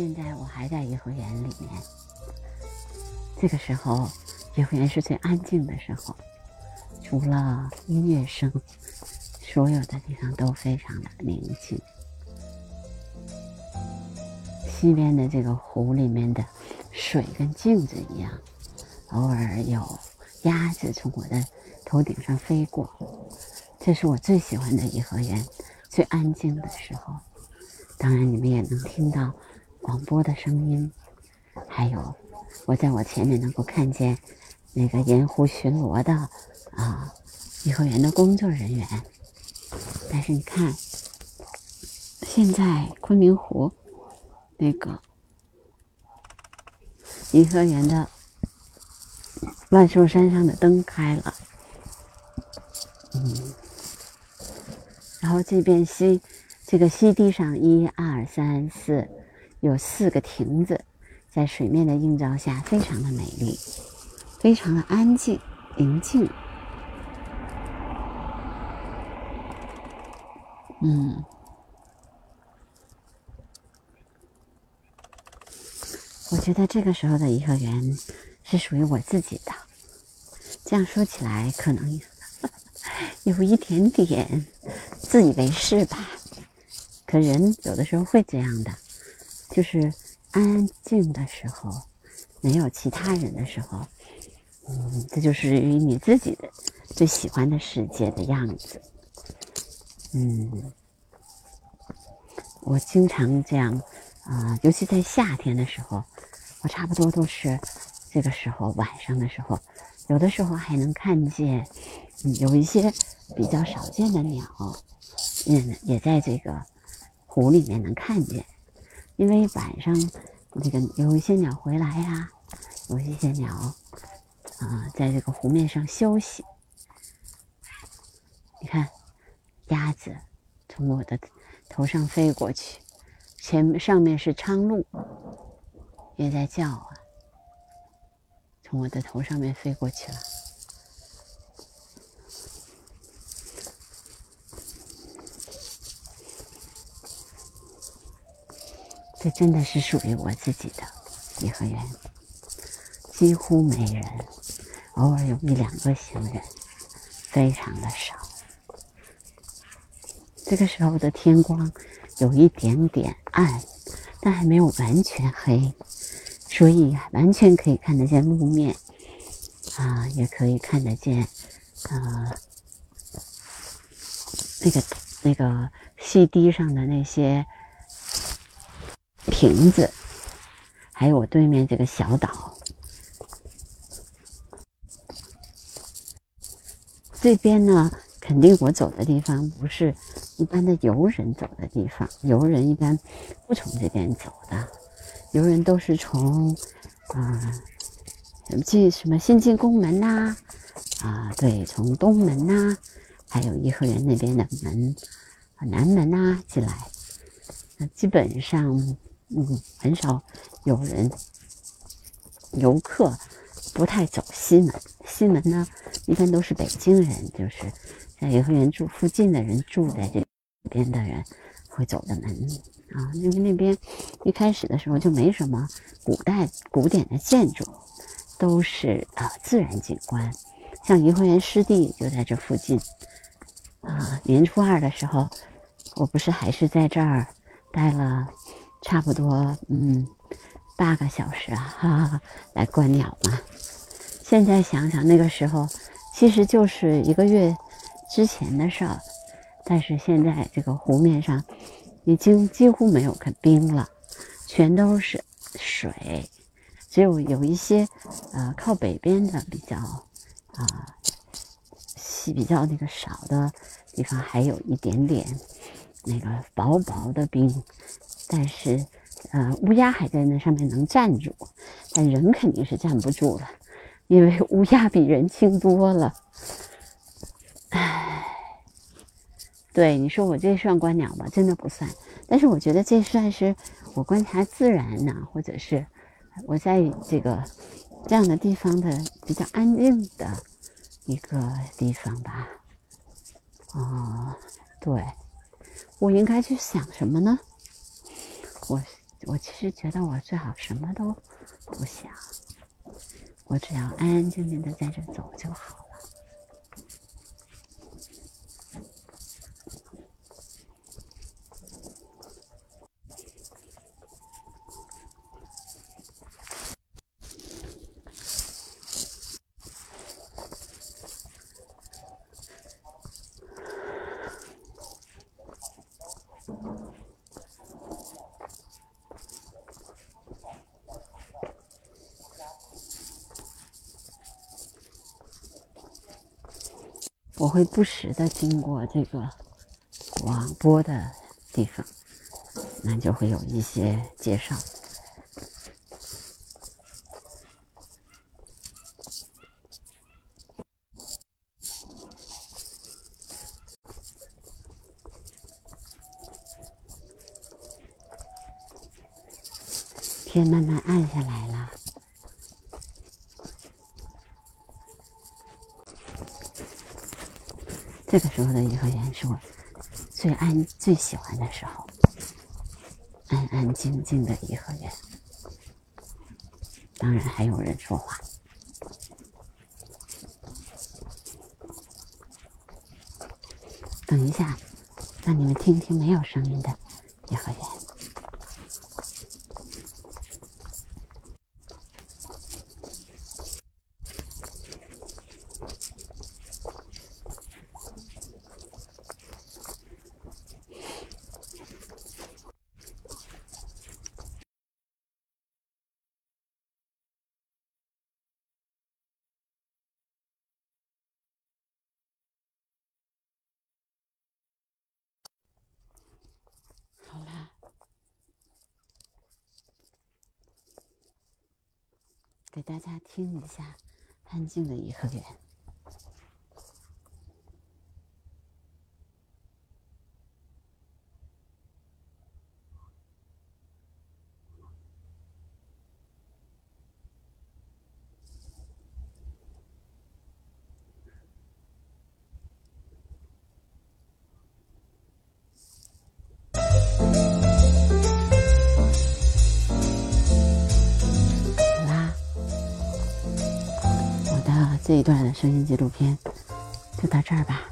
现在我还在颐和园里面，这个时候颐和园是最安静的时候，除了音乐声，所有的地方都非常的宁静。西边的这个湖里面的水跟镜子一样，偶尔有鸭子从我的头顶上飞过，这是我最喜欢的颐和园，最安静的时候。当然，你们也能听到广播的声音，还有我在我前面能够看见那个沿湖巡逻的啊颐和园的工作人员。但是你看，现在昆明湖。那个颐和园的万寿山上的灯开了，嗯，然后这边西这个西堤上一二三四有四个亭子，在水面的映照下非常的美丽，非常的安静宁静，嗯。我觉得这个时候的颐和园是属于我自己的。这样说起来，可能 有一点点自以为是吧。可人有的时候会这样的，就是安静的时候，没有其他人的时候，嗯，这就是于你自己的最喜欢的世界的样子。嗯，我经常这样啊，尤其在夏天的时候。我差不多都是这个时候晚上的时候，有的时候还能看见，嗯，有一些比较少见的鸟，嗯，也在这个湖里面能看见。因为晚上那个有一些鸟回来呀，有一些鸟啊，在这个湖面上休息。你看，鸭子从我的头上飞过去，前上面是苍鹭。也在叫啊，从我的头上面飞过去了。这真的是属于我自己的颐和园，几乎没人，偶尔有一两个行人，非常的少。这个时候的天光有一点点暗，但还没有完全黑。所以完全可以看得见路面，啊，也可以看得见，呃，那个那个溪堤上的那些亭子，还有我对面这个小岛。这边呢，肯定我走的地方不是一般的游人走的地方，游人一般不从这边走的。游人都是从啊，进什么新进宫门呐？啊，对，从东门呐，还有颐和园那边的门，南门呐进来。那基本上，嗯，很少有人游客不太走西门。西门呢，一般都是北京人，就是在颐和园住附近的人，住在这边的人会走的门。啊，因为那边一开始的时候就没什么古代古典的建筑，都是啊自然景观，像颐和园湿地就在这附近。啊，年初二的时候，我不是还是在这儿待了差不多嗯八个小时啊，哈哈来观鸟嘛。现在想想那个时候，其实就是一个月之前的事儿，但是现在这个湖面上。已经几乎没有个冰了，全都是水，只有有一些，呃，靠北边的比较，啊，细比较那个少的地方，还有一点点那个薄薄的冰，但是，呃，乌鸦还在那上面能站住，但人肯定是站不住了，因为乌鸦比人轻多了。对你说，我这算观鸟吗？真的不算。但是我觉得这算是我观察自然呢，或者是我在这个这样的地方的比较安静的一个地方吧。哦，对，我应该去想什么呢？我我其实觉得我最好什么都不想，我只要安安静静的在这走就好我会不时的经过这个广播的地方，那就会有一些介绍。天慢慢暗下来了。这个时候的颐和园是我最安、最喜欢的时候，安安静静的颐和园。当然还有人说话。等一下，让你们听听没有声音的颐和园。给大家听一下安静的颐和园。这一段的声音纪录片就到这儿吧。